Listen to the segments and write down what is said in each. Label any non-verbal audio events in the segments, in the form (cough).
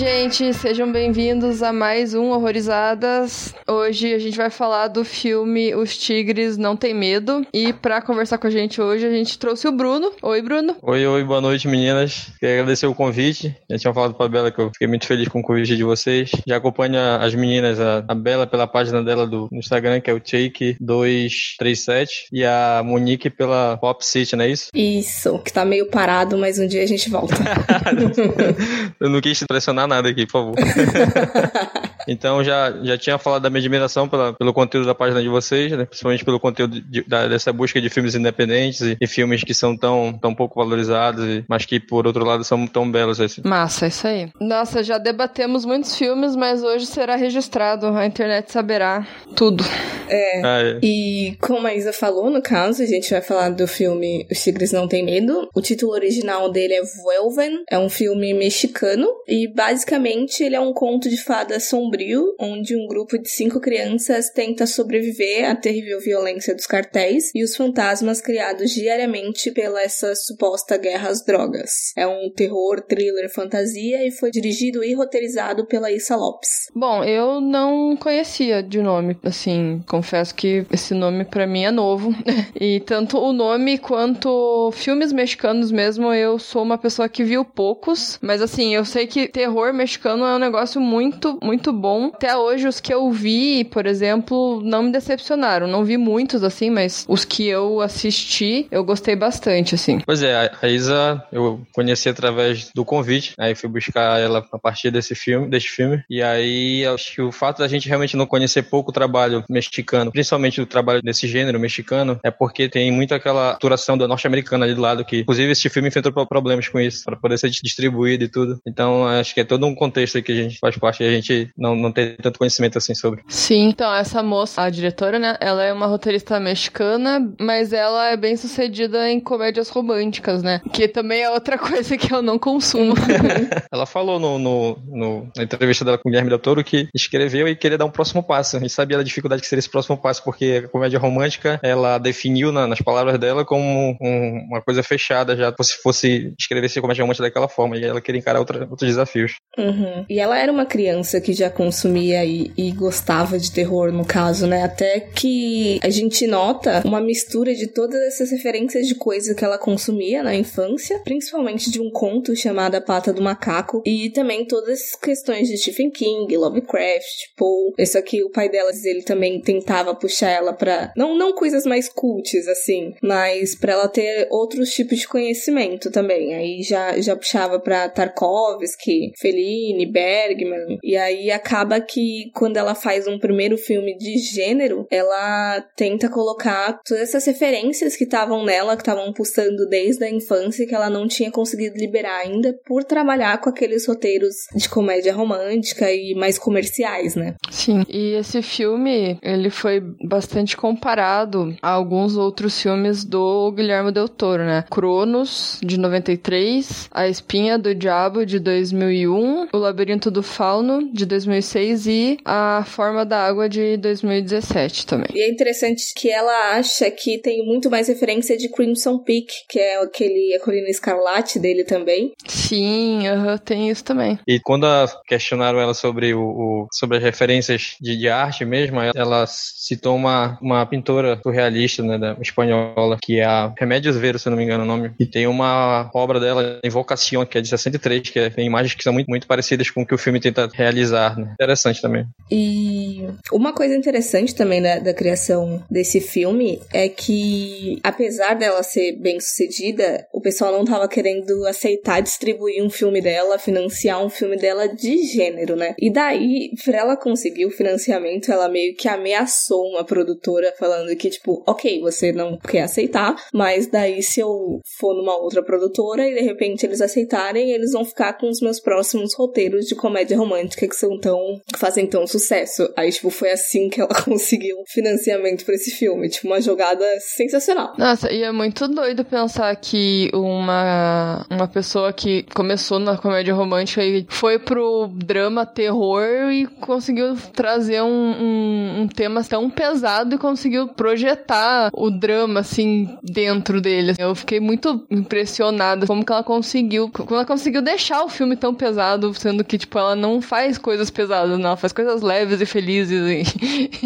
gente, sejam bem-vindos a mais um Horrorizadas. Hoje a gente vai falar do filme Os Tigres Não Tem Medo. E para conversar com a gente hoje, a gente trouxe o Bruno. Oi, Bruno. Oi, oi, boa noite, meninas. Queria agradecer o convite. Já tinha falado pra Bela que eu fiquei muito feliz com o convite de vocês. Já acompanho as meninas, a, a Bela pela página dela do, no Instagram, que é o Take237, e a Monique pela Pop City, não é isso? Isso, que tá meio parado, mas um dia a gente volta. (laughs) eu não quis pressionar nada aqui, por favor. (laughs) então já, já tinha falado da minha admiração pela, pelo conteúdo da página de vocês, né? principalmente pelo conteúdo de, da, dessa busca de filmes independentes e, e, filmes que são tão, tão pouco valorizados, e, mas que por outro lado são tão belos. Assim. Massa, isso aí. Nossa, já debatemos muitos filmes, mas hoje será registrado, a internet saberá tudo. É, ah, é. e como a Isa falou, no caso, a gente vai falar do filme Os Tigres Não Tem Medo. O título original dele é Vuelven, é um filme mexicano e basicamente ele é um conto de fada sombrio, onde um grupo de cinco crianças tenta sobreviver à terrível violência dos cartéis e os fantasmas criados diariamente pela essa suposta guerra às drogas. É um terror, thriller, fantasia e foi dirigido e roteirizado pela Issa Lopes. Bom, eu não conhecia de nome, assim, confesso que esse nome para mim é novo. (laughs) e tanto o nome quanto filmes mexicanos mesmo, eu sou uma pessoa que viu poucos, mas assim, eu sei que terror mexicano é um negócio muito, muito bom. Até hoje, os que eu vi, por exemplo, não me decepcionaram. Não vi muitos, assim, mas os que eu assisti, eu gostei bastante, assim. Pois é, a Isa eu conheci através do convite, aí fui buscar ela a partir desse filme, desse filme, e aí acho que o fato da gente realmente não conhecer pouco o trabalho mexicano, principalmente o trabalho desse gênero mexicano, é porque tem muito aquela aturação da norte-americana ali do lado, que inclusive esse filme enfrentou problemas com isso, para poder ser distribuído e tudo. Então acho que é todo um contexto que a gente faz parte e a gente não, não tem tanto conhecimento assim sobre. Sim, então essa moça, a diretora, né, ela é uma roteirista mexicana, mas ela é bem sucedida em comédias românticas, né? Que também é outra (laughs) coisa que eu não consumo. (laughs) ela falou no, no, no, na entrevista dela com o Guilherme Del Toro que escreveu e queria dar um próximo passo. Gente sabia da dificuldade que seria esse próximo passo, porque a comédia romântica, ela definiu na, nas palavras dela como um, uma coisa fechada já, se fosse escrever esse comédia romântica daquela forma, e ela queria encarar outra, outros desafios. Uhum. E ela era uma criança que já consumia e, e, gostava de terror, no caso, né? Até que a gente nota uma mistura de todas essas referências de coisas que ela consumia na infância, principalmente de um conto chamado A Pata do Macaco, e também todas as questões de Stephen King, Lovecraft, Poe. Isso aqui, o pai dela, ele também tentava puxar ela pra. Não, não coisas mais cultes, assim, mas pra ela ter outros tipos de conhecimento também. Aí já, já puxava pra Tarkovsky, Fellini, Bergman. E aí acaba que quando ela faz um primeiro filme de gênero, ela tenta colocar todas essas referências que estavam nela, que estavam pulsando desde a infância, que ela não tinha conseguido liberar ainda por trabalhar com aqueles roteiros de comédia romântica e mais comerciais, né? Sim. E esse filme, ele foi bastante comparado a alguns outros filmes do Guilherme Del Toro, né? Cronos, de 93, A Espinha do Diabo, de 2001, O Labirinto do Fauno, de 2006 e A Forma da Água, de 2017 também. E é interessante que ela acha que tem muito mais referência de Crimson Peak, que é aquele a colina escarlate dele também. Sim, uhum, tem isso também. E quando questionaram ela sobre, o, o sobre as referências de, de, arte mesmo, ela citou uma, uma pintora surrealista, né, da espanhola, que é a Remédios Vero, se não me engano o nome, e tem uma obra dela, Invocação, que é de 63, que é, tem imagens que são muito, muito parecidas com o que o filme tenta realizar, né? Interessante também. E uma coisa interessante também da, da criação desse filme é que, apesar dela ser bem sucedida, o pessoal não tava querendo aceitar distribuir um filme dela, financiar um filme dela de gênero, né? E daí, pra ela conseguir o financiamento, ela meio que ameaçou uma produtora falando que, tipo, ok, você não quer aceitar, mas daí se eu for numa outra produtora e de repente eles aceitarem, eles vão ficar com os meus próximos roteiros de comédia romântica que são tão fazem tão sucesso. Aí, tipo, foi assim que ela (laughs) conseguiu financiamento para esse filme. Tipo, uma jogada sensacional. Nossa, e é muito doido pensar que uma, uma pessoa que começou na comédia romântica e foi pro drama terror e conseguiu trazer um, um, um tema tão pesado e conseguiu projetar o drama, assim, dentro dele. Eu fiquei muito impressionada como que ela conseguiu, como ela conseguiu deixar o filme tão pesado, sendo que, tipo, ela não faz coisas pesadas, não, ela faz coisas leves e felizes.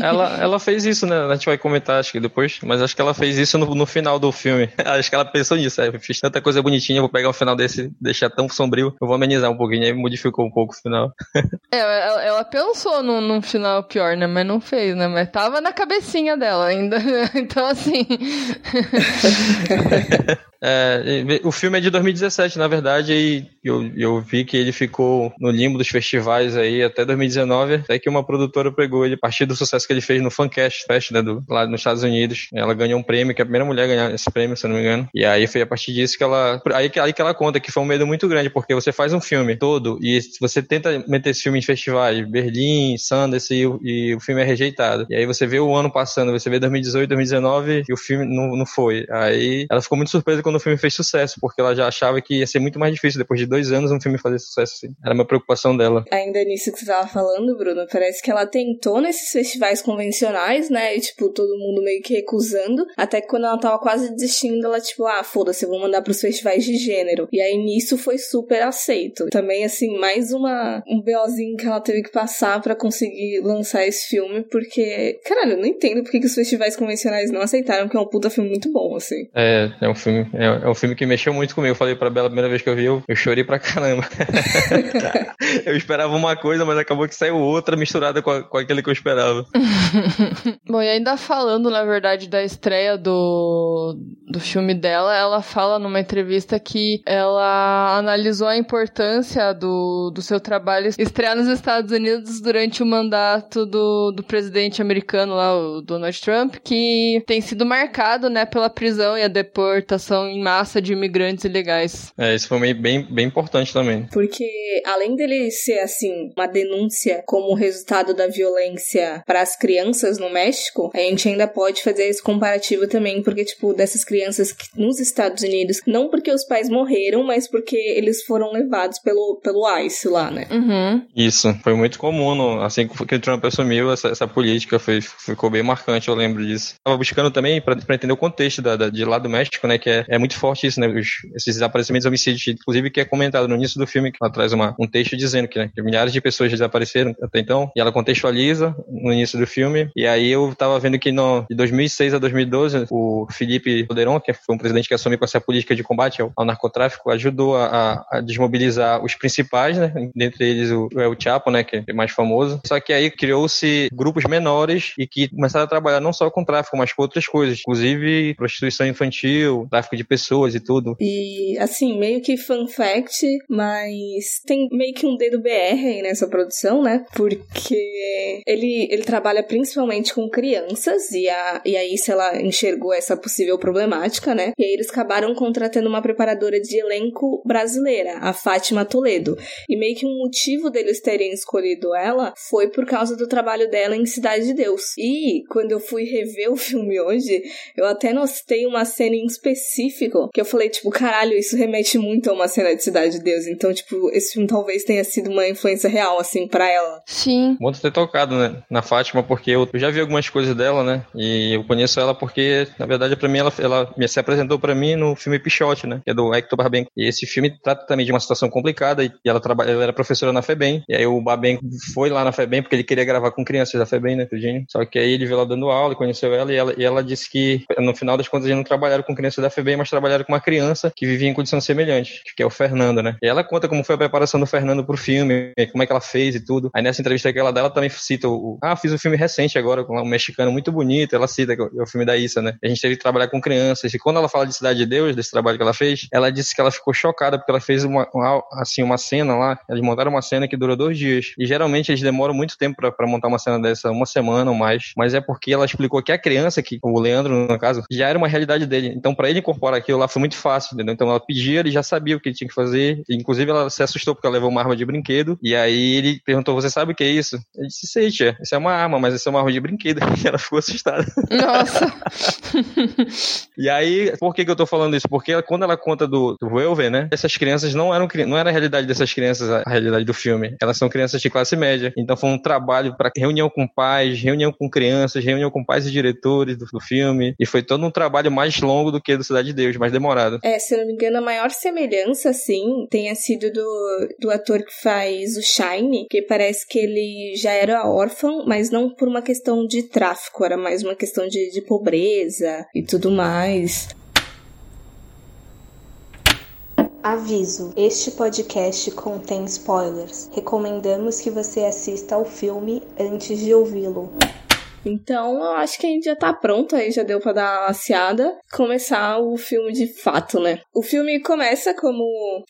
ela, (laughs) ela fez isso, né? A gente vai comentar, acho que depois, mas acho que ela fez isso no, no final do filme. (laughs) acho que ela pensou nisso, é, fiz tanta coisa bonitinha, vou pegar o final desse, deixar tão sombrio, eu vou amenizar um pouquinho, aí modificou um pouco o final. (laughs) é, ela, ela pensou num, num final pior, né? Mas não fez, né? Mas tava na cabecinha dela ainda. então, assim. É, o filme é de 2017, na verdade, e eu, eu vi que ele ficou no limbo dos festivais aí até 2019, até que uma produtora pegou ele a partir do sucesso que ele fez no Fancast Fest, né, do, lá nos Estados Unidos. Ela ganhou um prêmio, que é a primeira mulher a ganhar esse prêmio, se eu não me engano. E aí foi a partir disso que ela. Aí, aí que ela conta que foi um medo muito grande, porque você faz um filme todo e você tenta meter esse filme em festivais, Berlim, Sundance, e, e o filme é rejeitado. E aí você vê o ano passando, você vê 2018, 2019 e o filme não, não foi. Aí ela ficou muito surpresa quando quando o filme fez sucesso, porque ela já achava que ia ser muito mais difícil depois de dois anos um filme fazer sucesso. Assim. Era uma preocupação dela. Ainda nisso que você tava falando, Bruno, parece que ela tentou nesses festivais convencionais, né? E, tipo, todo mundo meio que recusando. Até que quando ela tava quase desistindo, ela, tipo, ah, foda-se, eu vou mandar pros festivais de gênero. E aí nisso foi super aceito. Também, assim, mais uma um BOzinho que ela teve que passar para conseguir lançar esse filme, porque, caralho, eu não entendo porque que os festivais convencionais não aceitaram, que é um puta filme muito bom, assim. É, é um filme. É, é, um filme que mexeu muito comigo. Eu falei pra Bela a primeira vez que eu vi, eu, eu chorei pra caramba. (laughs) eu esperava uma coisa, mas acabou que saiu outra misturada com, a, com aquele que eu esperava. (laughs) Bom, e ainda falando, na verdade, da estreia do, do filme dela, ela fala numa entrevista que ela analisou a importância do, do seu trabalho estrear nos Estados Unidos durante o mandato do, do presidente americano lá, o Donald Trump, que tem sido marcado, né, pela prisão e a deportação em massa de imigrantes ilegais. É, isso foi bem, bem importante também. Porque além dele ser, assim, uma denúncia como resultado da violência para as crianças no México, a gente ainda pode fazer esse comparativo também, porque, tipo, dessas crianças que, nos Estados Unidos, não porque os pais morreram, mas porque eles foram levados pelo, pelo ICE lá, né? Uhum. Isso, foi muito comum, no, assim que o Trump assumiu, essa, essa política foi, ficou bem marcante, eu lembro disso. Tava buscando também para entender o contexto da, da, de lá do México, né, que é, é muito forte isso, né? Os, esses desaparecimentos homicídios, inclusive que é comentado no início do filme, que ela traz uma, um texto dizendo que, né, que milhares de pessoas desapareceram até então, e ela contextualiza no início do filme. E aí eu tava vendo que no, de 2006 a 2012, o Felipe Calderon, que foi um presidente que assumiu com essa política de combate ao, ao narcotráfico, ajudou a, a, desmobilizar os principais, né? Dentre eles o El Chapo, né? Que é mais famoso. Só que aí criou-se grupos menores e que começaram a trabalhar não só com tráfico, mas com outras coisas, inclusive prostituição infantil, tráfico de pessoas e tudo. E, assim, meio que fun fact, mas tem meio que um dedo BR aí nessa produção, né? Porque ele, ele trabalha principalmente com crianças e, a, e aí se ela enxergou essa possível problemática, né? E aí eles acabaram contratando uma preparadora de elenco brasileira, a Fátima Toledo. E meio que um motivo deles terem escolhido ela foi por causa do trabalho dela em Cidade de Deus. E quando eu fui rever o (laughs) filme hoje, eu até notei uma cena em específico específico que eu falei, tipo, caralho, isso remete muito a uma cena de Cidade de Deus. Então, tipo, esse filme talvez tenha sido uma influência real, assim, para ela. Sim. Bom ter tocado, né, na Fátima, porque eu já vi algumas coisas dela, né, e eu conheço ela porque, na verdade, para mim, ela, ela se apresentou para mim no filme Pichote, né, que é do Hector Barbenco. E esse filme trata também de uma situação complicada e ela, trabalha, ela era professora na FEBEM, e aí o Barbenco foi lá na FEBEM porque ele queria gravar com crianças da FEBEM, né, tudinho. Só que aí ele veio lá dando aula e conheceu ela e ela, e ela disse que, no final das contas, eles não trabalharam com crianças da FEBEM, mas trabalharam com uma criança que vivia em condição semelhante, que é o Fernando, né? E ela conta como foi a preparação do Fernando pro filme, como é que ela fez e tudo. Aí nessa entrevista que ela dá, ela também cita o. Ah, fiz um filme recente agora com um mexicano muito bonito. Ela cita é o filme da Issa, né? A gente teve que trabalhar com crianças. E quando ela fala de Cidade de Deus, desse trabalho que ela fez, ela disse que ela ficou chocada porque ela fez uma, uma assim, uma cena lá. Eles montaram uma cena que durou dois dias. E geralmente eles demoram muito tempo para montar uma cena dessa, uma semana ou mais. Mas é porque ela explicou que a criança, que o Leandro, no caso, já era uma realidade dele. Então, para ele incorporar aquilo lá foi muito fácil, entendeu? Então ela pedia, ele já sabia o que ele tinha que fazer. Inclusive, ela se assustou porque ela levou uma arma de brinquedo. E aí ele perguntou: Você sabe o que é isso? Ele disse: Sei, tia, isso é uma arma, mas isso é uma arma de brinquedo. (laughs) E ela ficou assustada. Nossa! (laughs) e aí, por que, que eu tô falando isso? Porque quando ela conta do, do Welver, né? Essas crianças não eram não era a realidade dessas crianças, a realidade do filme. Elas são crianças de classe média. Então foi um trabalho para reunião com pais, reunião com crianças, reunião com pais e diretores do, do filme. E foi todo um trabalho mais longo do que do Cidade de Deus, mais demorado. É, se eu não me engano, a maior semelhança, assim, tenha sido do, do ator que faz o Shine, que parece que ele já era órfão, mas não por uma questão de tráfico, era mais uma questão de, de pobreza e tudo mais. Aviso: este podcast contém spoilers. Recomendamos que você assista ao filme antes de ouvi-lo. Então, eu acho que a gente já tá pronto aí, já deu pra dar uma laciada. Começar o filme de fato, né? O filme começa, como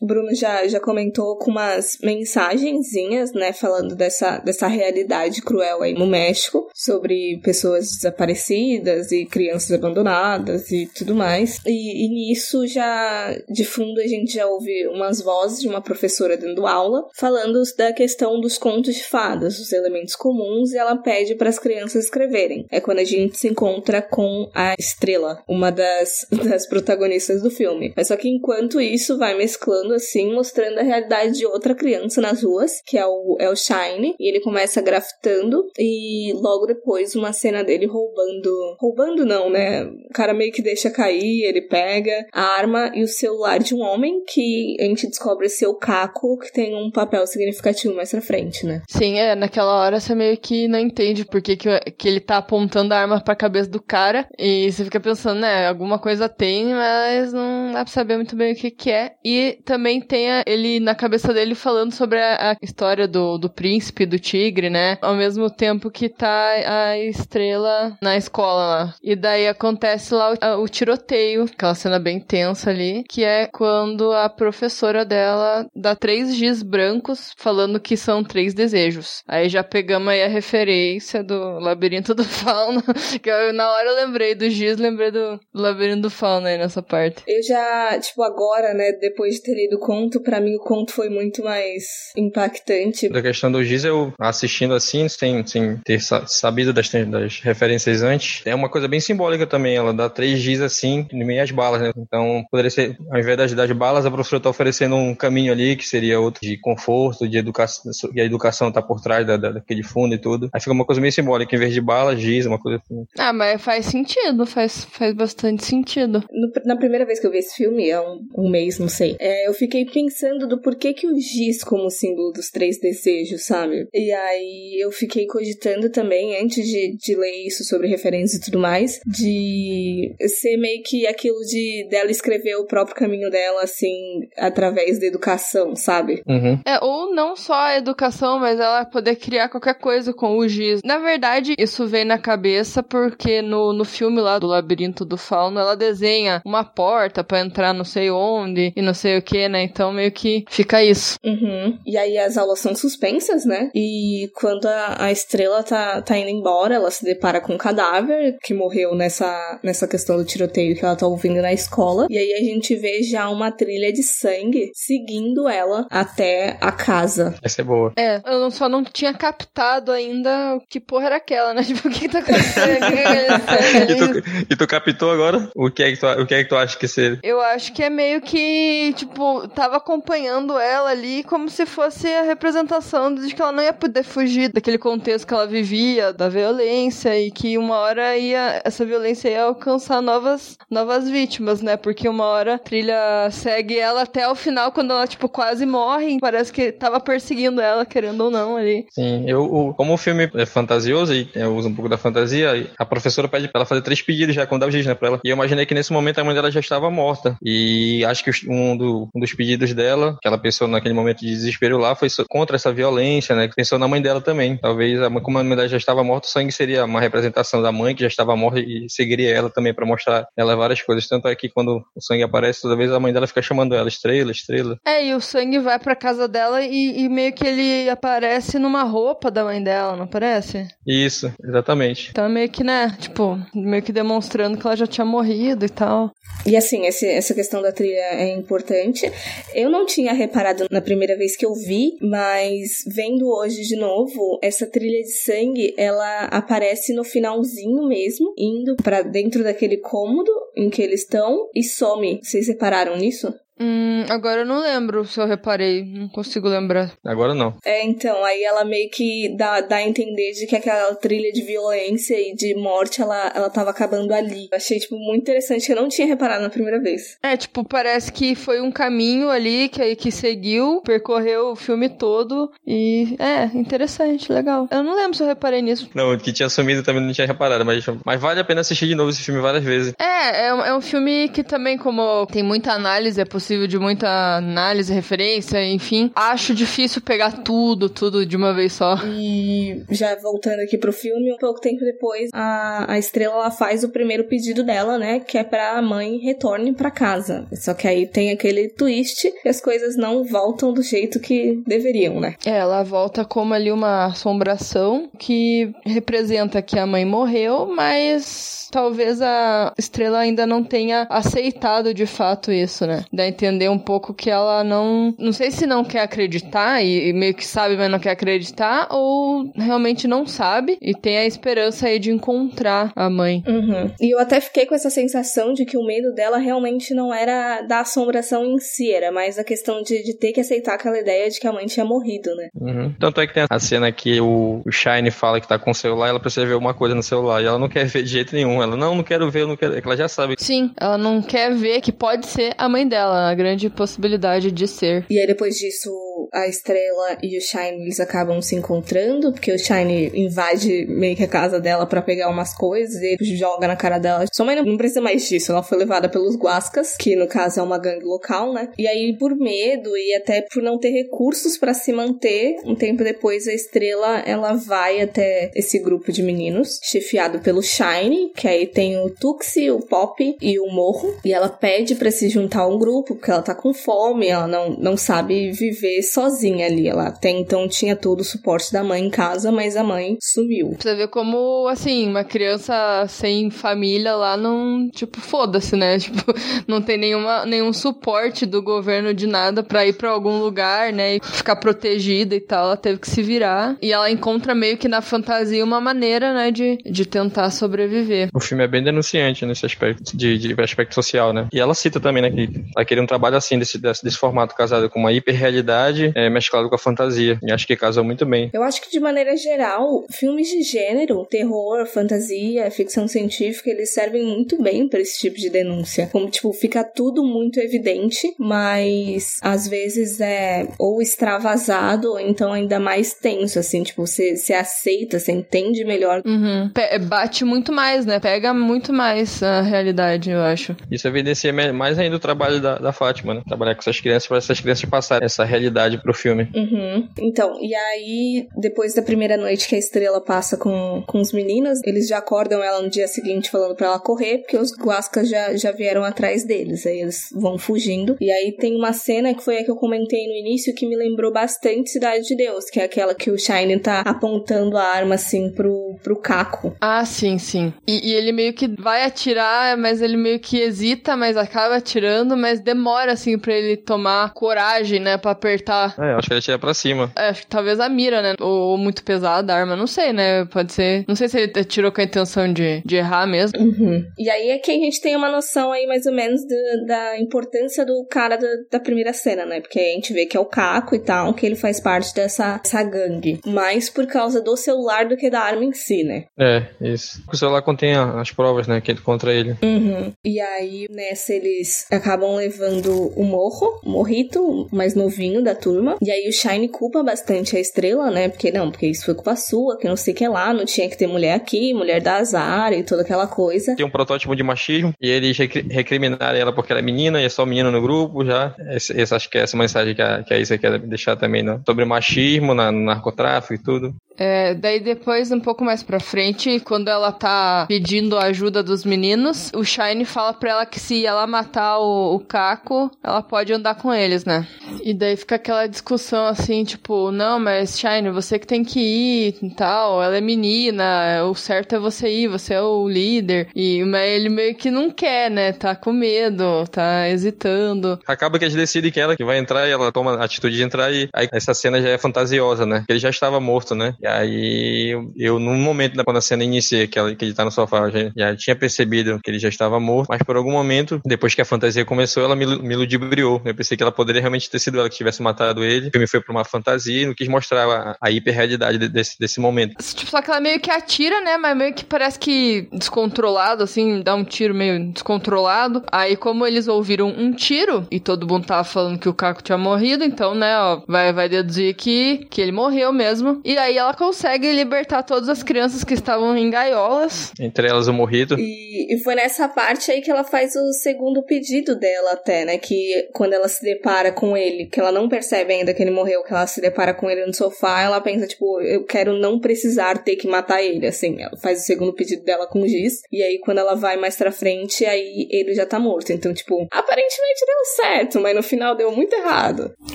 o Bruno já, já comentou, com umas mensagenzinhas, né? Falando dessa, dessa realidade cruel aí no México, sobre pessoas desaparecidas e crianças abandonadas e tudo mais. E, e nisso, já de fundo, a gente já ouve umas vozes de uma professora dando aula, falando da questão dos contos de fadas, os elementos comuns, e ela pede para as crianças escreverem. É quando a gente se encontra com a Estrela, uma das, (laughs) das protagonistas do filme. Mas só que enquanto isso vai mesclando assim, mostrando a realidade de outra criança nas ruas, que é o, é o Shine, e ele começa grafitando, e logo depois uma cena dele roubando. Roubando não, né? O cara meio que deixa cair, ele pega a arma e o celular de um homem que a gente descobre ser o Caco, que tem um papel significativo mais pra frente, né? Sim, é, naquela hora você meio que não entende por que, que, que ele tá apontando a arma pra cabeça do cara. E você fica pensando, né, alguma coisa tem, mas não dá pra saber muito bem o que que é. E também tem a, ele na cabeça dele falando sobre a, a, história do, do príncipe, do tigre, né? Ao mesmo tempo que tá a estrela na escola lá. E daí acontece lá o, o tiroteio, aquela cena bem tensa ali, que é quando a professora dela dá três giz brancos falando que são três desejos. Aí já pegamos aí a referência do labirinto do Fauno. (laughs) Que eu, na hora eu lembrei do Giz, lembrei do, Labirinto do Fauno aí nessa parte. Eu já, tipo, agora, né, depois de ter lido o conto, pra mim o conto foi muito mais impactante. Da questão do Giz, eu assistindo assim, sem, sem ter sabido das, das referências antes, é uma coisa bem simbólica também. Ela dá três Giz assim, em meio às balas, né? Então, poderia ser, ao invés das, das balas, a professora tá oferecendo um caminho ali que seria outro de conforto, de educação, e a educação tá por trás da, da, daquele fundo e tudo. Aí fica uma coisa meio simbólica, em vez de de bala, giz, uma coisa assim. Ah, mas faz sentido, faz, faz bastante sentido. No, na primeira vez que eu vi esse filme, há um, um mês, não sei, é, eu fiquei pensando do porquê que o giz como símbolo dos três desejos, sabe? E aí eu fiquei cogitando também, antes de, de ler isso sobre referências e tudo mais, de ser meio que aquilo de dela escrever o próprio caminho dela, assim, através da educação, sabe? Uhum. É, ou não só a educação, mas ela poder criar qualquer coisa com o giz. Na verdade, isso veio na cabeça porque no, no filme lá do Labirinto do Fauno, ela desenha uma porta para entrar não sei onde e não sei o que, né? Então meio que fica isso. Uhum. E aí as aulas são suspensas, né? E quando a, a estrela tá, tá indo embora, ela se depara com um cadáver que morreu nessa, nessa questão do tiroteio que ela tá ouvindo na escola. E aí a gente vê já uma trilha de sangue seguindo ela até a casa. Essa é boa. É, eu só não tinha captado ainda que porra era aquela, né? né? (laughs) Tipo, o que tá acontecendo? (laughs) e, tu, e tu captou agora? O que, é que tu, o que é que tu acha que seria? Eu acho que é meio que, tipo, tava acompanhando ela ali como se fosse a representação de que ela não ia poder fugir daquele contexto que ela vivia, da violência, e que uma hora ia, essa violência ia alcançar novas, novas vítimas, né? Porque uma hora a trilha segue ela até o final, quando ela, tipo, quase morre. Parece que tava perseguindo ela, querendo ou não ali. Sim, eu, o, como o filme é fantasioso e é usa um pouco da fantasia, a professora pede pra ela fazer três pedidos já, quando dá o giz, né, pra ela. E eu imaginei que nesse momento a mãe dela já estava morta. E acho que um, do, um dos pedidos dela, que ela pensou naquele momento de desespero lá, foi contra essa violência, né, que pensou na mãe dela também. Talvez, a como a mãe dela já estava estava morta, o sangue seria uma representação da mãe que já estava morta e seguiria ela também para mostrar ela várias coisas. Tanto é que quando o sangue aparece, toda vez a mãe dela fica chamando ela estrela, estrela. É, e o sangue vai pra casa dela e, e meio que ele aparece numa roupa da mãe dela, não aparece? Isso, exatamente. Então meio que, né, tipo, meio que demonstrando que ela já tinha morrido e tal. E assim, esse, essa questão da trilha é importante. Eu não tinha reparado na primeira vez que eu vi, mas vendo hoje de novo, essa trilha de sangue, ela aparece no finalzinho mesmo, indo para dentro daquele cômodo em que eles estão e some. Vocês repararam nisso? Hum, agora eu não lembro se eu reparei, não consigo lembrar. Agora não. É, então, aí ela meio que dá, dá a entender de que aquela trilha de violência e de morte, ela, ela tava acabando ali. Achei, tipo, muito interessante, que eu não tinha reparado na primeira vez. É, tipo, parece que foi um caminho ali que, que seguiu, percorreu o filme todo e é, interessante, legal. Eu não lembro se eu reparei nisso. Não, que tinha sumido também não tinha reparado, mas, mas vale a pena assistir de novo esse filme várias vezes. É, é, um- é um filme que também, como tem muita análise, é possível de muita análise, referência, enfim. Acho difícil pegar tudo, tudo de uma vez só. E já voltando aqui pro filme, um pouco tempo depois, a, a estrela ela faz o primeiro pedido dela, né? Que é pra mãe retorne pra casa. Só que aí tem aquele twist que as coisas não voltam do jeito que deveriam, né? É, ela volta como ali uma assombração que representa que a mãe morreu, mas talvez a estrela ainda não tenha aceitado de fato isso, né? A entender um pouco que ela não. Não sei se não quer acreditar e, e meio que sabe, mas não quer acreditar, ou realmente não sabe e tem a esperança aí de encontrar a mãe. Uhum. E eu até fiquei com essa sensação de que o medo dela realmente não era da assombração em si, era mais a questão de, de ter que aceitar aquela ideia de que a mãe tinha morrido, né? Uhum. Tanto é que tem a cena que o, o Shine fala que tá com o celular, ela precisa ver alguma coisa no celular. E ela não quer ver de jeito nenhum. Ela, não, não quero ver, eu não quero. É que ela já sabe. Sim, ela não quer ver que pode ser a mãe dela, grande possibilidade de ser. E aí depois disso, a Estrela e o Shine, eles acabam se encontrando, porque o Shine invade meio que a casa dela pra pegar umas coisas e joga na cara dela. Sua mãe não- precisa mais disso, ela foi levada pelos Guascas, que no caso é uma gangue local, né? E aí, por medo e até por não ter recursos pra se manter, um tempo depois a Estrela, ela vai até esse grupo de meninos, chefiado pelo Shine, que aí tem o Tuxi, o Pop e o Morro, e ela pede pra se juntar a um grupo, porque ela tá com fome, ela não, não sabe viver sozinha ali. Ela até então tinha todo o suporte da mãe em casa, mas a mãe sumiu. Você vê como, assim, uma criança sem família lá não, tipo, foda-se, né? (laughs) Tipo, não tem nenhuma, nenhum suporte do governo de nada pra ir pra algum lugar, né? E ficar protegida e tal. Ela teve que se virar. E ela encontra meio que na fantasia uma maneira, né, de, de tentar sobreviver. O filme é bem denunciante nesse aspecto, de, de aspecto social, né? E ela cita também, né, que ela queria um trabalho assim, desse, desse, desse formato, casado com uma hiperrealidade é, mesclado com a fantasia. E acho que casou muito bem. Eu acho que de maneira geral, filmes de gênero, terror, fantasia, ficção científica, eles servem muito bem pra esse tipo de denúncia. Como, tipo, fica tudo muito evidente, mas às vezes é ou extravasado, ou então ainda mais tenso, assim, tipo, você, você aceita, você entende melhor. Uhum. Bate muito mais, né? Pega muito mais a realidade, eu acho. Isso evidencia mais ainda o trabalho da, da Fátima, né? Trabalhar com essas crianças para essas crianças passarem essa realidade pro filme. Uhum. Então, e aí, depois da primeira noite que a estrela passa com, com os meninos, eles já acordam ela no dia seguinte falando pra ela correr, porque os guascas já, já vieram atrás deles. Aí eles vão fugindo. E aí tem uma cena que foi a que eu comentei no início que me lembrou bastante Cidade de Deus, que é aquela que o Shine tá apontando a arma assim pro, pro Caco. Ah, sim, sim. E, e ele meio que vai atirar, mas ele meio que hesita, mas acaba atirando, mas demora, assim, pra ele tomar coragem, né, pra apertar. É, eu acho que ele tira pra cima. É, acho que talvez a mira, né? Ou, ou muito pesada a arma, não sei, né? Pode ser. Não sei se ele atirou com a intenção de, de errar mesmo. Uhum. E aí é que a gente tem uma noção aí mais ou menos do- da importância do cara da, da primeira cena, né? Porque a gente vê que é o Caco e tal, que ele faz parte dessa, dessa gangue. Mais por causa do celular do que da arma em si, né? É, isso. O celular contém as provas, né, que ele contra ele. Uhum. E aí, nessa, eles acabam levando o Morro, o Morrito, o mais novinho da turma. E aí o Shine culpa bastante a estrela, né? Porque não, porque isso foi culpa sua, que não sei o que lá, não tinha que ter mulher aqui, mulher da azar e toda aquela coisa. Tem um protótipo de machismo e eles recri- recriminaram ela porque ela é menina e é só menino no grupo já. Esse- acho que é essa mensagem que a, que a Isa quer deixar também, né? Sobre machismo, na, no narcotráfico e tudo. É, daí depois, um pouco mais pra frente, quando ela tá pedindo a ajuda dos meninos, o Shine fala pra ela que se ela matar o, o Caco, ela pode andar com eles, né? E daí fica aquela discussão assim, tipo, não, mas Shine, você que tem que ir e tal, ela é menina, o certo é você ir, você é o líder. E mas ele meio que não quer, né? Tá com medo, tá hesitando. Acaba que eles decidem que ela que vai entrar e ela toma a atitude de entrar e aí essa cena já é fantasiosa, né? Ele já estava morto, né? E aí eu, eu no momento da quando a cena inicia, que, ela, que ele tá no sofá, já, já tinha percebido que ele já estava morto, mas por algum momento, depois que a fantasia começou, ela me, me ludibriou. Eu pensei que ela poderia realmente ter sido ela que tivesse matado ele. O filme foi pra uma fantasia e não quis mostrar a, a hiperrealidade desse, desse momento. Tipo, só que ela meio que atira, né? Mas meio que parece que descontrolado, assim, dá um tiro meio descontrolado. Aí, como eles ouviram um tiro e todo mundo tava falando que o Caco tinha morrido, então, né, ó, vai, vai deduzir que, que ele morreu mesmo. E aí ela consegue libertar todas as crianças que estavam em gaiolas. Entre elas o morrido. E, e foi nessa parte aí que ela faz o segundo pedido dela até, né? Que quando ela se depara com ele, que ela não percebe ainda que ele morreu, que ela se depara com ele no sofá, ela pensa, tipo, eu quero não precisar ter que matar ele, assim. Ela faz o segundo pedido dela com o Giz. E aí, quando ela vai mais pra frente, aí ele já tá morto. Então, tipo, aparentemente deu certo, mas no final deu muito errado.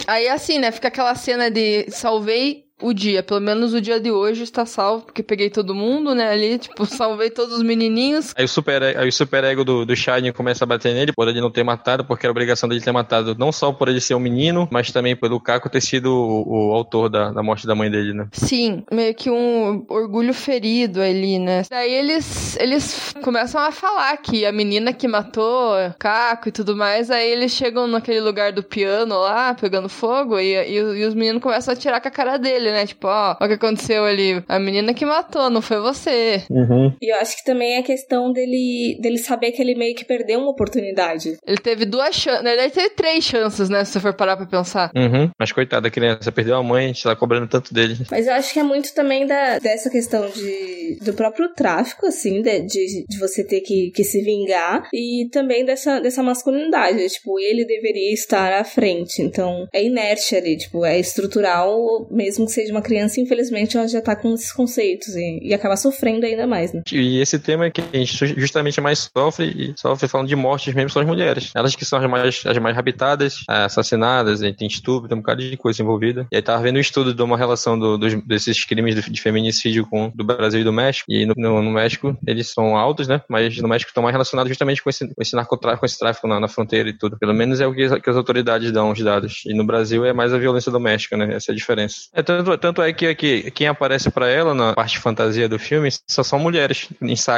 Aí, assim, né? Fica aquela cena de salvei o dia, pelo menos o dia de hoje está salvo, porque peguei todo mundo, né, ali, tipo, (laughs) salvei todos os menininhos. Aí o super, aí o super ego do, do Shine começa a bater nele por ele não ter matado, porque era obrigação dele ter matado não só por ele ser um menino, mas também pelo Caco ter sido o, o autor da, da morte da mãe dele, né? Sim, meio que um orgulho ferido ali, né? Daí eles, eles começam a falar que a menina que matou Caco e tudo mais, aí eles chegam naquele lugar do piano lá, pegando fogo, e, e, e os meninos começam a tirar com a cara dele, né? Tipo, ó, o que aconteceu ali? A menina que matou, não foi você. Uhum. E eu acho que também é questão dele, dele saber que ele meio que perdeu uma oportunidade. Ele teve duas chances, na verdade teve três chances, né? Se você for parar pra pensar. Uhum. Mas coitada, a criança perdeu a mãe, a gente tá cobrando tanto dele. Mas eu acho que é muito também da, dessa questão de, do próprio tráfico, assim, de, de, de você ter que, que se vingar e também dessa, dessa masculinidade. Tipo, ele deveria estar à frente. Então, é inerte ali, tipo, é estrutural, mesmo que seja uma criança, infelizmente, ela já tá com esses conceitos e, e acaba sofrendo ainda mais, né? E esse tema é que a gente justamente mais sofre, sofre falando de mortes mesmo, são as mulheres. Elas que são as mais, as mais habitadas, assassinadas, tem estupro, tem um bocado de coisa envolvida. E aí tava vendo um estudo de uma relação do, dos, desses crimes de feminicídio com do Brasil e do México. E no, no, no, México eles são altos, né? Mas no México estão mais relacionados justamente com esse, com esse narcotráfico, com esse tráfico na, na fronteira e tudo. Pelo menos é o que, que, as autoridades dão os dados. E no Brasil é mais a violência doméstica, né? Essa é a diferença. É tanto, tanto é que quem aparece para ela na parte fantasia do filme só são mulheres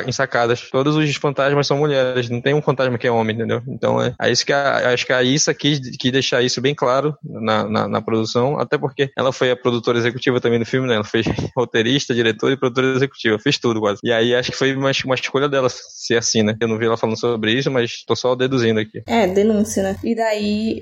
ensacadas. Todos os fantasmas são mulheres, não tem um fantasma que é homem, entendeu? Então é, é isso que a, acho que a Issa quis, quis deixar isso bem claro na, na, na, produção, até porque ela foi a produtora executiva também do filme, né? Ela fez (laughs) roteirista, diretor e produtora executiva, fez tudo quase. E aí acho que foi uma, uma escolha dela ser assim, né? Eu não vi ela falando sobre isso, mas tô só deduzindo aqui. É, denúncia, né? E daí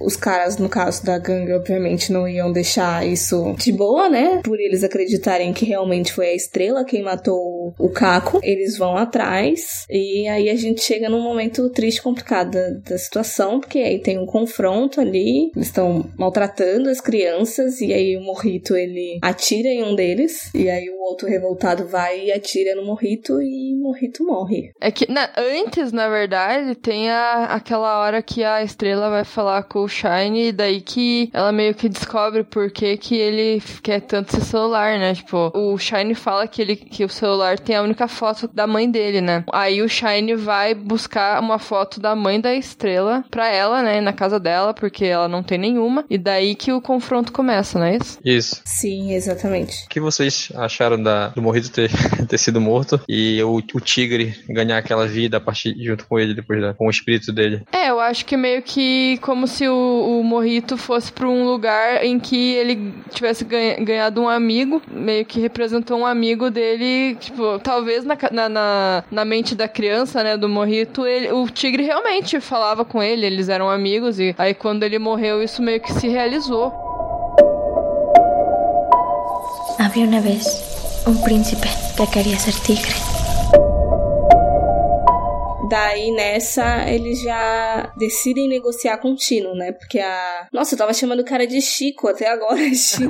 os caras, no caso da gangue, obviamente não iam deixar isso de boa, né? Por eles acreditarem que realmente foi a estrela quem matou o Caco. Eles vão atrás. E aí a gente chega num momento triste, complicado da, da situação, porque aí tem um confronto ali. Eles estão maltratando as crianças. E aí o Morrito ele atira em um deles. E aí o outro revoltado vai e atira no Morrito. E o Morrito morre. É que na, antes, na verdade, tem a, aquela hora que a estrela vai falar com o Shine. E daí que ela meio que descobre por que, que ele quer tanto esse celular, né? Tipo, o Shine fala que, ele, que o celular tem a única foto da mãe dele, né? Aí o Shine vai buscar uma foto da mãe da estrela pra ela, né? Na casa dela, porque ela não tem nenhuma. E daí que o confronto começa, não é isso? Isso. Sim, exatamente. O que vocês acharam da, do morrido ter, (laughs) ter sido morto e o, o tigre ganhar aquela vida a partir junto com ele, depois da, com o espírito dele? É, eu acho que meio que como se o, o morrito fosse pra um lugar em que ele tivesse ganha, ganhado um amigo, meio que representou um amigo dele, tipo, talvez na, na, na, mente da criança, né, do Morrito, ele, o tigre realmente falava com ele, eles eram amigos, e aí quando ele morreu, isso meio que se realizou. Havia uma vez um príncipe que queria ser tigre. Daí nessa eles já decidem negociar com o Tino, né? Porque a. Nossa, eu tava chamando o cara de Chico até agora, (laughs) Chino.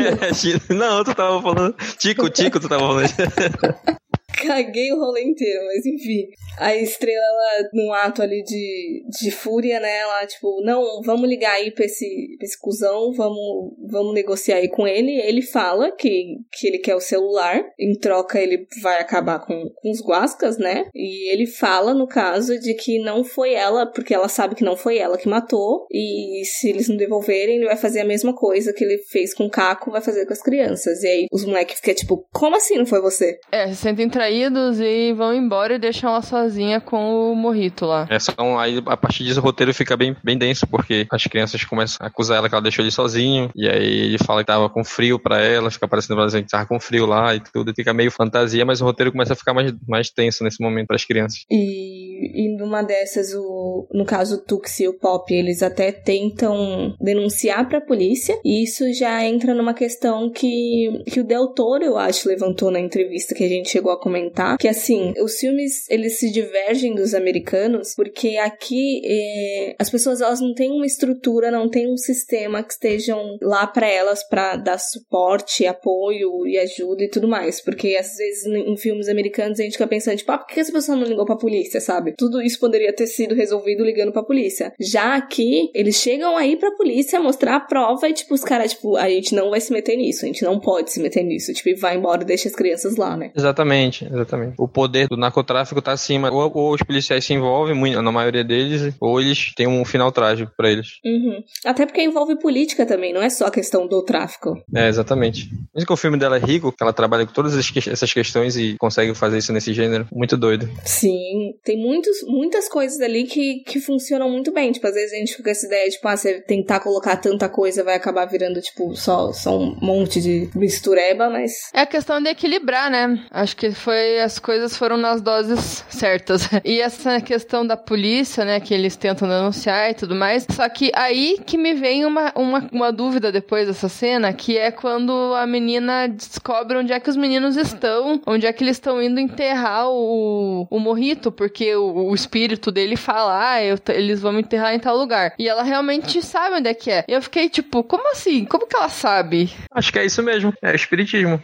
(laughs) Não, tu tava falando. Tico, Tico, tu tava falando. (laughs) Caguei o rolê inteiro, mas enfim. A estrela, ela, num ato ali de, de fúria, né? Ela, tipo, não, vamos ligar aí pra esse, pra esse cuzão, vamos, vamos negociar aí com ele. Ele fala que, que ele quer o celular, em troca ele vai acabar com, com os guascas, né? E ele fala, no caso, de que não foi ela, porque ela sabe que não foi ela que matou, e se eles não devolverem, ele vai fazer a mesma coisa que ele fez com o Caco, vai fazer com as crianças. E aí os moleques ficam tipo, como assim não foi você? É, se sentem traídos e vão embora e deixam ela sozinha com o morrito lá. É, só aí a partir disso o roteiro fica bem, bem denso, porque as crianças começam a acusar ela que ela deixou ele sozinho, e aí ele fala que tava com frio pra ela, fica parecendo que tava com frio lá e tudo, e fica meio fantasia, mas o roteiro começa a ficar mais, mais tenso nesse momento para as crianças. E, e numa dessas, o, no caso o Tux e o Pop, eles até tentam denunciar pra polícia, e isso já entra numa questão que, que o Del Toro, eu acho, levantou na entrevista que a gente chegou a comentar, que assim, os filmes, eles se divergem dos americanos, porque aqui é, as pessoas, elas não têm uma estrutura, não tem um sistema que estejam lá para elas para dar suporte, apoio e ajuda e tudo mais, porque às vezes em filmes americanos a gente fica pensando, tipo, ah, por que essa pessoa não ligou pra polícia, sabe? Tudo isso poderia ter sido resolvido ligando pra polícia. Já aqui, eles chegam aí pra polícia mostrar a prova e, tipo, os caras, tipo, a gente não vai se meter nisso, a gente não pode se meter nisso, tipo, e vai embora e deixa as crianças lá, né? Exatamente, exatamente. O poder do narcotráfico tá acima. Ou, ou os policiais se envolvem, na maioria deles, ou eles têm um final trágico para eles. Uhum. Até porque envolve política também, não é só a questão do tráfico. É, exatamente. Mas que o filme dela é rico, que ela trabalha com todas essas questões e consegue fazer isso nesse gênero. Muito doido. Sim, tem muitos, muitas coisas ali que, que funcionam muito bem. Tipo, às vezes a gente fica com essa ideia, tipo, ah, você tentar colocar tanta coisa vai acabar virando, tipo, só, só um monte de mistureba, mas. É a questão de equilibrar, né? Acho que foi. As coisas foram nas doses certas. (laughs) E essa questão da polícia, né? Que eles tentam denunciar e tudo mais. Só que aí que me vem uma, uma, uma dúvida depois dessa cena, que é quando a menina descobre onde é que os meninos estão, onde é que eles estão indo enterrar o, o morrito, porque o, o espírito dele fala, ah, eu, eles vão me enterrar em tal lugar. E ela realmente sabe onde é que é. E eu fiquei tipo, como assim? Como que ela sabe? Acho que é isso mesmo. É o espiritismo.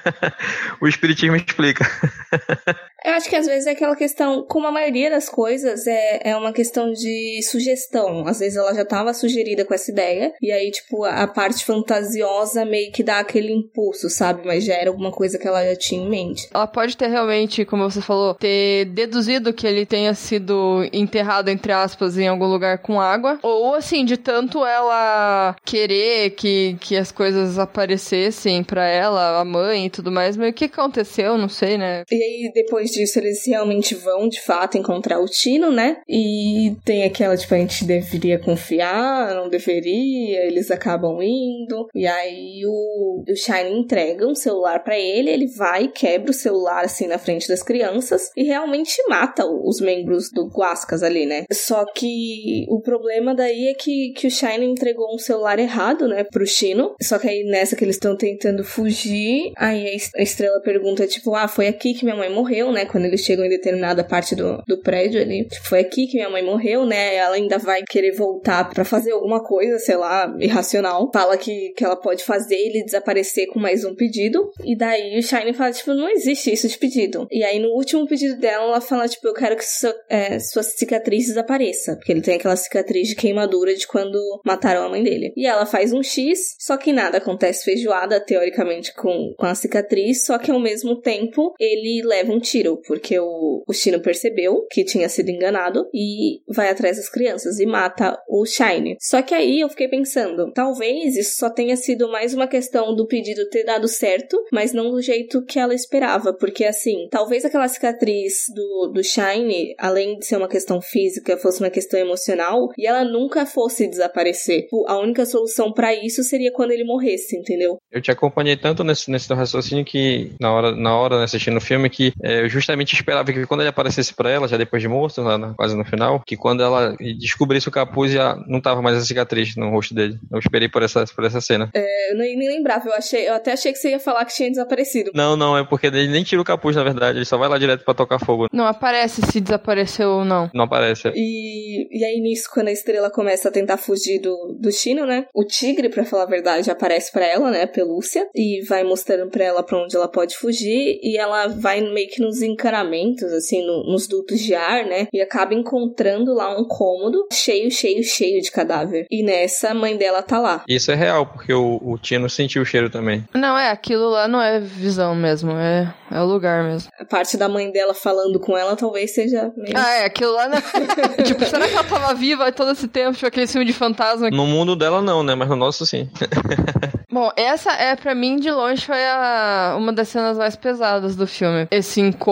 (laughs) o espiritismo explica. (laughs) Eu acho que às vezes é aquela questão, como a maioria das coisas, é, é uma questão de sugestão. Às vezes ela já estava sugerida com essa ideia, e aí, tipo, a parte fantasiosa meio que dá aquele impulso, sabe? Mas já era alguma coisa que ela já tinha em mente. Ela pode ter realmente, como você falou, ter deduzido que ele tenha sido enterrado, entre aspas, em algum lugar com água. Ou assim, de tanto ela querer que, que as coisas aparecessem para ela, a mãe e tudo mais, mas o que aconteceu? Não sei, né? E aí, depois disso, eles realmente vão, de fato, encontrar o Tino, né? E tem aquela, tipo, a gente deveria confiar, não deveria, eles acabam indo. E aí o, o Shine entrega um celular para ele, ele vai, quebra o celular assim na frente das crianças e realmente mata os membros do Guascas ali, né? Só que o problema daí é que, que o Shine entregou um celular errado, né, pro Chino. Só que aí nessa que eles estão tentando fugir, aí a estrela pergunta, tipo, ah, foi aqui que minha mãe morreu, né? Quando eles chegam em determinada parte do, do prédio ali. Tipo, foi aqui que minha mãe morreu, né? Ela ainda vai querer voltar para fazer alguma coisa, sei lá, irracional. Fala que, que ela pode fazer ele desaparecer com mais um pedido. E daí o Shine fala, tipo, não existe isso de pedido. E aí no último pedido dela, ela fala, tipo, eu quero que sua, é, sua cicatriz desapareça. Porque ele tem aquela cicatriz de queimadura de quando mataram a mãe dele. E ela faz um X, só que nada acontece feijoada, teoricamente, com, com a cicatriz, só que ao mesmo tempo ele leva um tiro, porque o, o Shino percebeu que tinha sido enganado e vai atrás das crianças e mata o Shine. Só que aí eu fiquei pensando, talvez isso só tenha sido mais uma questão do pedido ter dado certo, mas não do jeito que ela esperava, porque assim, talvez aquela cicatriz do, do Shine, além de ser uma questão física, fosse uma questão emocional e ela nunca fosse desaparecer. A única solução para isso seria quando ele morresse, entendeu? Eu te acompanhei tanto nesse, nesse raciocínio que na hora, na hora né, assistindo o filme que é, eu justamente esperava que quando ele aparecesse para ela, já depois de morto, lá, quase no final, que quando ela descobrisse o capuz já não tava mais a cicatriz no rosto dele. Eu esperei por essa, por essa cena. É, eu nem, nem lembrava, eu, achei, eu até achei que você ia falar que tinha desaparecido. Não, não, é porque ele nem tira o capuz, na verdade, ele só vai lá direto para tocar fogo. Não aparece se desapareceu ou não. Não aparece. E, e aí nisso, quando a estrela começa a tentar fugir do, do Chino, né? O tigre, pra falar a verdade, aparece para ela, né? Pelúcia. E vai mostrando pra ela pra onde ela pode fugir. E ela vai meio que nos encanamentos, assim, no, nos dutos de ar, né? E acaba encontrando lá um cômodo cheio, cheio, cheio de cadáver. E nessa, a mãe dela tá lá. Isso é real, porque o, o Tino sentiu o cheiro também. Não, é, aquilo lá não é visão mesmo, é, é o lugar mesmo. A parte da mãe dela falando com ela talvez seja meio... Ah, é, aquilo lá não... (laughs) (laughs) tipo, será que ela tava viva todo esse tempo? Tipo, aquele filme de fantasma. No mundo dela não, né? Mas no nosso sim. (laughs) Bom, essa é, para mim, de longe, foi a, uma das cenas mais pesadas do filme. Esse encontro.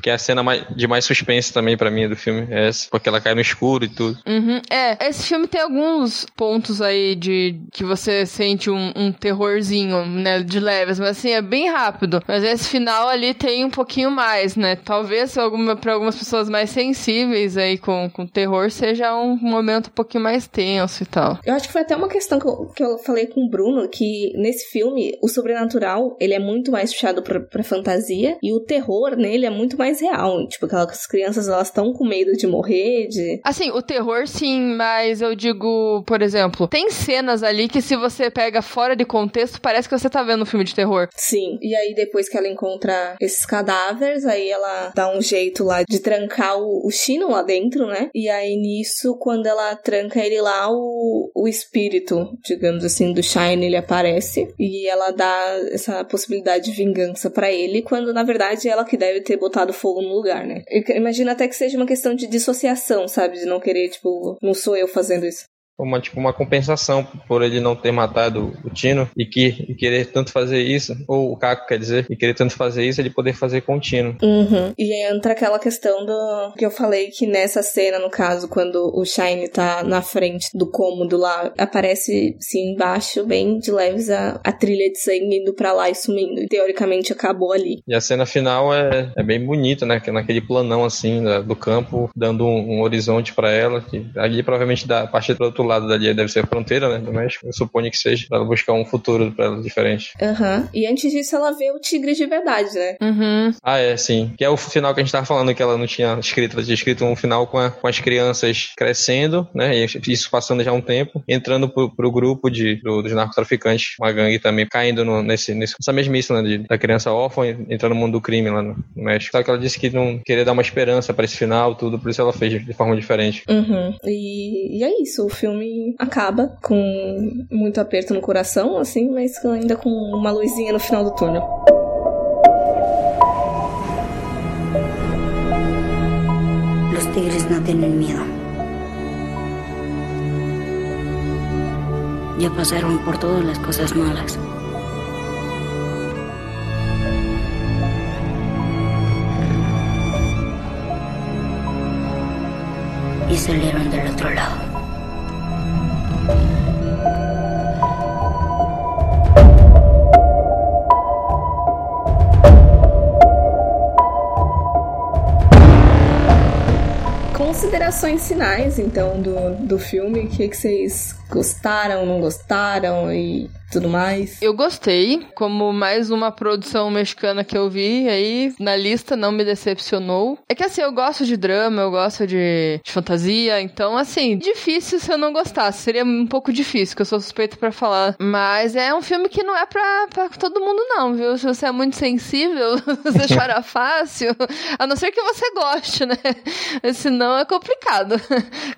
Que é a cena mais, de mais suspense também para mim do filme. É essa, porque ela cai no escuro e tudo. Uhum. É, esse filme tem alguns pontos aí de que você sente um, um terrorzinho, né? De leves, mas assim, é bem rápido. Mas esse final ali tem um pouquinho mais, né? Talvez alguma, pra algumas pessoas mais sensíveis aí com, com terror seja um momento um pouquinho mais tenso e tal. Eu acho que foi até uma questão que eu, que eu falei com o Bruno, que nesse filme o sobrenatural ele é muito mais puxado pra, pra fantasia e o terror nele é muito mais real. Tipo, aquelas crianças elas estão com medo de morrer, de. Assim, o terror sim, mas eu digo, por exemplo, tem cenas ali que se você pega fora de contexto, parece que você tá vendo um filme de terror. Sim. E aí depois que ela encontra esses cadáveres, aí ela dá um jeito lá de trancar o, o Chino lá dentro, né? E aí nisso, quando ela tranca ele lá, o, o espírito, digamos assim, do Shine, ele aparece e ela dá essa possibilidade de vingança para ele, quando na verdade ela que deve ter botado fogo no lugar, né? Imagina até que seja uma questão de dissociação, sabe? De não querer, tipo, não sou eu fazendo isso uma tipo uma compensação por ele não ter matado o Tino e que e querer tanto fazer isso ou o Caco quer dizer e querer tanto fazer isso ele poder fazer com o Tino. Uhum. e entra aquela questão do que eu falei que nessa cena no caso quando o Shine tá na frente do cômodo lá aparece sim embaixo bem de leves a, a trilha de sangue indo para lá e sumindo. E teoricamente acabou ali. E a cena final é, é bem bonita né? Naquele planão assim do campo dando um, um horizonte para ela que ali provavelmente dá a partir do outro lado dali deve ser a fronteira, né, do México. Eu suponho que seja, pra ela buscar um futuro pra ela diferente. Aham. Uhum. E antes disso, ela vê o tigre de verdade, né? Uhum. Ah, é, sim. Que é o final que a gente tava falando, que ela não tinha escrito. Ela tinha escrito um final com, a, com as crianças crescendo, né, e isso passando já um tempo, entrando pro, pro grupo de, do, dos narcotraficantes, uma gangue também, caindo no, nesse, nessa mesmice, né, de, da criança órfã entrando no mundo do crime lá no, no México. Só que ela disse que não queria dar uma esperança para esse final, tudo, por isso ela fez de forma diferente. Uhum. E, e é isso, o filme acaba com muito aperto no coração, assim, mas ainda com uma luzinha no final do túnel. Los tigres no tienen miedo. Ya pasaron por todas las cosas malas. Y salieron del otro lado. Considerações finais, então, do, do filme. O que, que vocês gostaram, não gostaram e tudo mais. Eu gostei, como mais uma produção mexicana que eu vi aí na lista não me decepcionou. É que assim, eu gosto de drama, eu gosto de, de fantasia, então assim, difícil se eu não gostasse, seria um pouco difícil, que eu sou suspeita para falar. Mas é um filme que não é pra, pra todo mundo não, viu? Se você é muito sensível, (laughs) você (laughs) chora fácil, a não ser que você goste, né? Senão é complicado.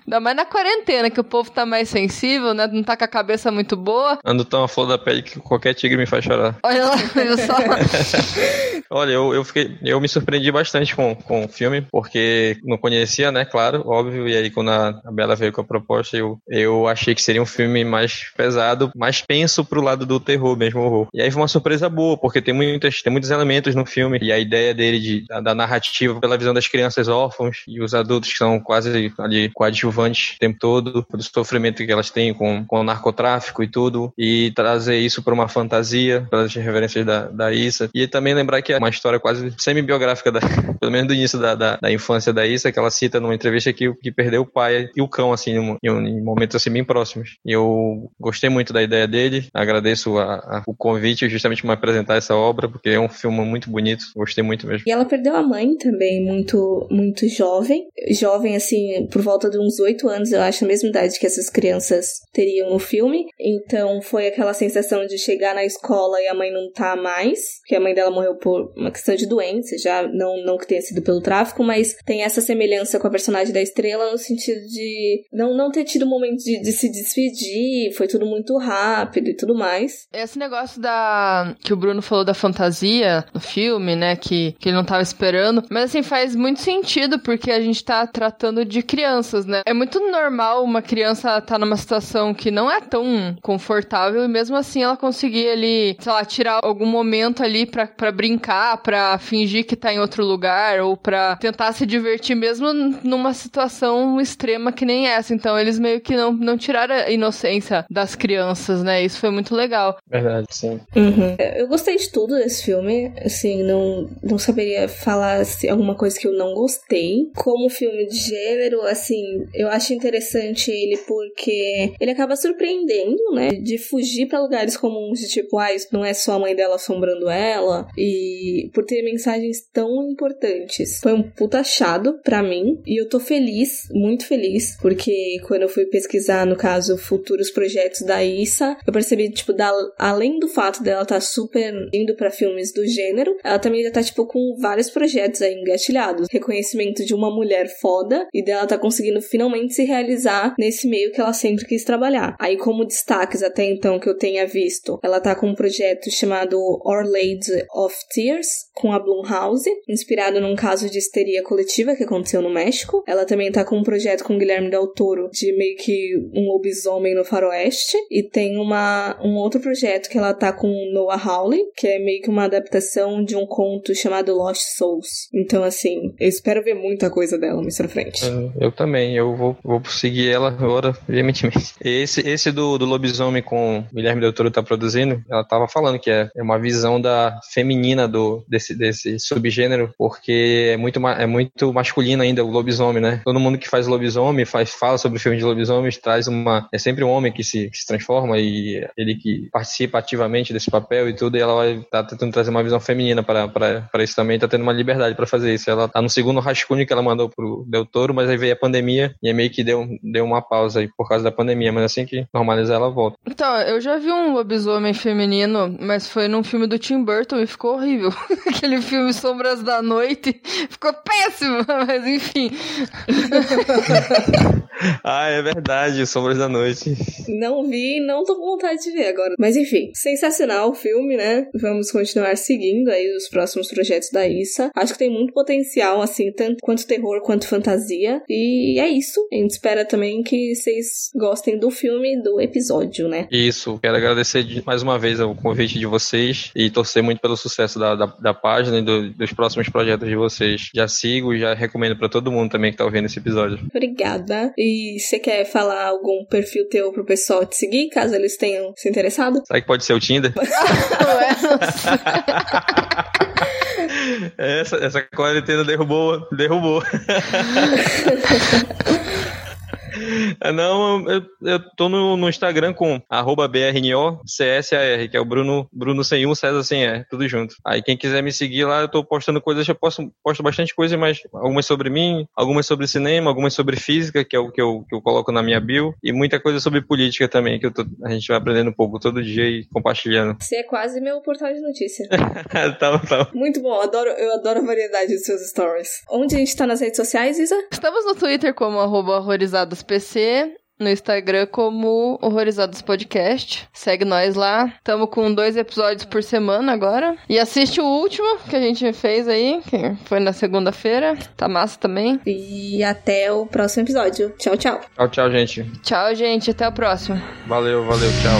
Ainda mais na quarentena, que o povo tá mais sensível, né? Não tá com a cabeça muito boa. Ando tão flor da pele que qualquer tigre me faz chorar. Olha lá, (laughs) viu só? (laughs) Olha, eu, eu, fiquei, eu me surpreendi bastante com, com o filme, porque não conhecia, né, claro, óbvio, e aí quando a, a Bela veio com a proposta, eu, eu achei que seria um filme mais pesado, mais penso pro lado do terror mesmo, horror. E aí foi uma surpresa boa, porque tem, muitas, tem muitos elementos no filme, e a ideia dele de, da, da narrativa pela visão das crianças órfãos e os adultos que são quase ali coadjuvantes o tempo todo, do sofrimento que elas têm com, com o narcotráfico e tudo, e trazer isso para uma fantasia, pelas referências da, da Issa. E também lembrar que uma história quase semi-biográfica, (laughs) pelo menos do início da, da, da, infância da Issa, que ela cita numa entrevista que, que perdeu o pai e o cão, assim, em, em momentos assim bem próximos. E eu gostei muito da ideia dele, agradeço a, a, o convite justamente para apresentar essa obra, porque é um filme muito bonito, gostei muito mesmo. E ela perdeu a mãe também, muito, muito jovem. Jovem, assim, por volta de uns oito anos, eu acho, a mesma idade que essas crianças teriam no filme. Então foi aquela sensação de chegar na escola e a mãe não tá mais, porque a mãe dela morreu por uma questão de doença, já não, não que tenha sido pelo tráfico, mas tem essa semelhança com a personagem da estrela no sentido de não, não ter tido um momento de, de se despedir, foi tudo muito rápido e tudo mais. Esse negócio da que o Bruno falou da fantasia no filme, né, que, que ele não tava esperando, mas assim faz muito sentido porque a gente tá tratando de crianças, né? É muito normal uma criança estar tá numa situação que não é tão confortável e mesmo assim ela conseguir ali, sei lá, tirar algum momento ali pra, pra brincar, pra fingir que tá em outro lugar ou pra tentar se divertir mesmo numa situação extrema que nem essa. Então eles meio que não, não tiraram a inocência das crianças, né? Isso foi muito legal. Verdade, sim. Uhum. Eu gostei de tudo desse filme, assim, não, não saberia falar se alguma coisa que eu não gostei. Como filme de gênero, assim, eu acho interessante ele porque ele acaba surpreendendo, né? De fugir para lugares comuns, de tipo, ah, isso não é só a mãe dela assombrando ela, e por ter mensagens tão importantes. Foi um puta achado pra mim, e eu tô feliz, muito feliz, porque quando eu fui pesquisar, no caso, futuros projetos da Issa, eu percebi, tipo, da, além do fato dela tá super indo para filmes do gênero, ela também já tá, tipo, com vários projetos aí engatilhados. Reconhecimento de uma mulher foda, e dela tá conseguindo finalmente se realizar nesse meio que ela sempre quis trabalhar. Aí, como destaques até então que eu tenha visto, ela tá com um projeto chamado Our Lady of Tears, com a Blumhouse, inspirado num caso de histeria coletiva que aconteceu no México. Ela também tá com um projeto com Guilherme Del Toro de meio que um lobisomem no faroeste. E tem uma, um outro projeto que ela tá com Noah Hawley, que é meio que uma adaptação de um conto chamado Lost Souls. Então, assim, eu espero ver muita coisa dela mais pra frente. Eu, eu também, eu vou, vou seguir ela agora, veementemente. Esse, esse do, do lobisomem com Guilherme Del Toro tá produzindo, ela tava falando que é, é uma visão da feminina do, desse, desse subgênero, porque é muito, é muito masculino ainda o lobisomem, né? Todo mundo que faz lobisomem, faz, fala sobre filme de lobisomens, traz uma. É sempre um homem que se, que se transforma e ele que participa ativamente desse papel e tudo, e ela vai tá tentando trazer uma visão feminina para isso também, tá tendo uma liberdade para fazer isso. Ela tá no segundo rascunho que ela mandou pro Del Toro, mas aí veio a pandemia e é meio que deu, deu uma pausa aí por causa da pandemia, mas assim que normalizar ela volta. Então, eu já vi um lobisomem feminino, mas foi num filme do Tim Burton e ficou horrível. (laughs) Aquele filme Sombras da Noite ficou péssimo, (laughs) mas enfim. (laughs) ah, é verdade, Sombras da Noite. Não vi, não tô com vontade de ver agora. Mas enfim, sensacional o filme, né? Vamos continuar seguindo aí os próximos projetos da Issa. Acho que tem muito potencial, assim, tanto quanto terror quanto fantasia. E é isso. A gente espera também que vocês gostem do filme do episódio, né? Isso. Quero agradecer mais uma vez o convite de vocês e torcer muito pelo sucesso da, da, da página e do, dos próximos projetos de vocês. Já sigo e já recomendo para todo mundo também que tá ouvindo esse episódio. Obrigada. E você quer falar algum perfil teu pro pessoal te seguir, caso eles tenham se interessado? Será que pode ser o Tinder? (laughs) Essa, essa quarentena derrubou, derrubou. (laughs) (laughs) É, não, eu, eu tô no, no Instagram com arroba BRNO CSAR, que é o Bruno, Bruno sem um, César sem R, tudo junto. Aí quem quiser me seguir lá, eu tô postando coisas, eu posto, posto bastante coisa, mas algumas sobre mim, algumas sobre cinema, algumas sobre física, que é o que eu, que eu coloco na minha bio, e muita coisa sobre política também, que eu tô, a gente vai aprendendo um pouco todo dia e compartilhando. Você é quase meu portal de notícia. (laughs) tá, tá. Muito bom, adoro, eu adoro a variedade dos seus stories. Onde a gente tá nas redes sociais, Isa? Estamos no Twitter como arroba horrorizadospc, no Instagram como Horrorizados Podcast. Segue nós lá. Tamo com dois episódios por semana agora. E assiste o último que a gente fez aí, que foi na segunda-feira. Tá massa também. E até o próximo episódio. Tchau, tchau. Tchau, tchau, gente. Tchau, gente. Até o próximo. Valeu, valeu, tchau.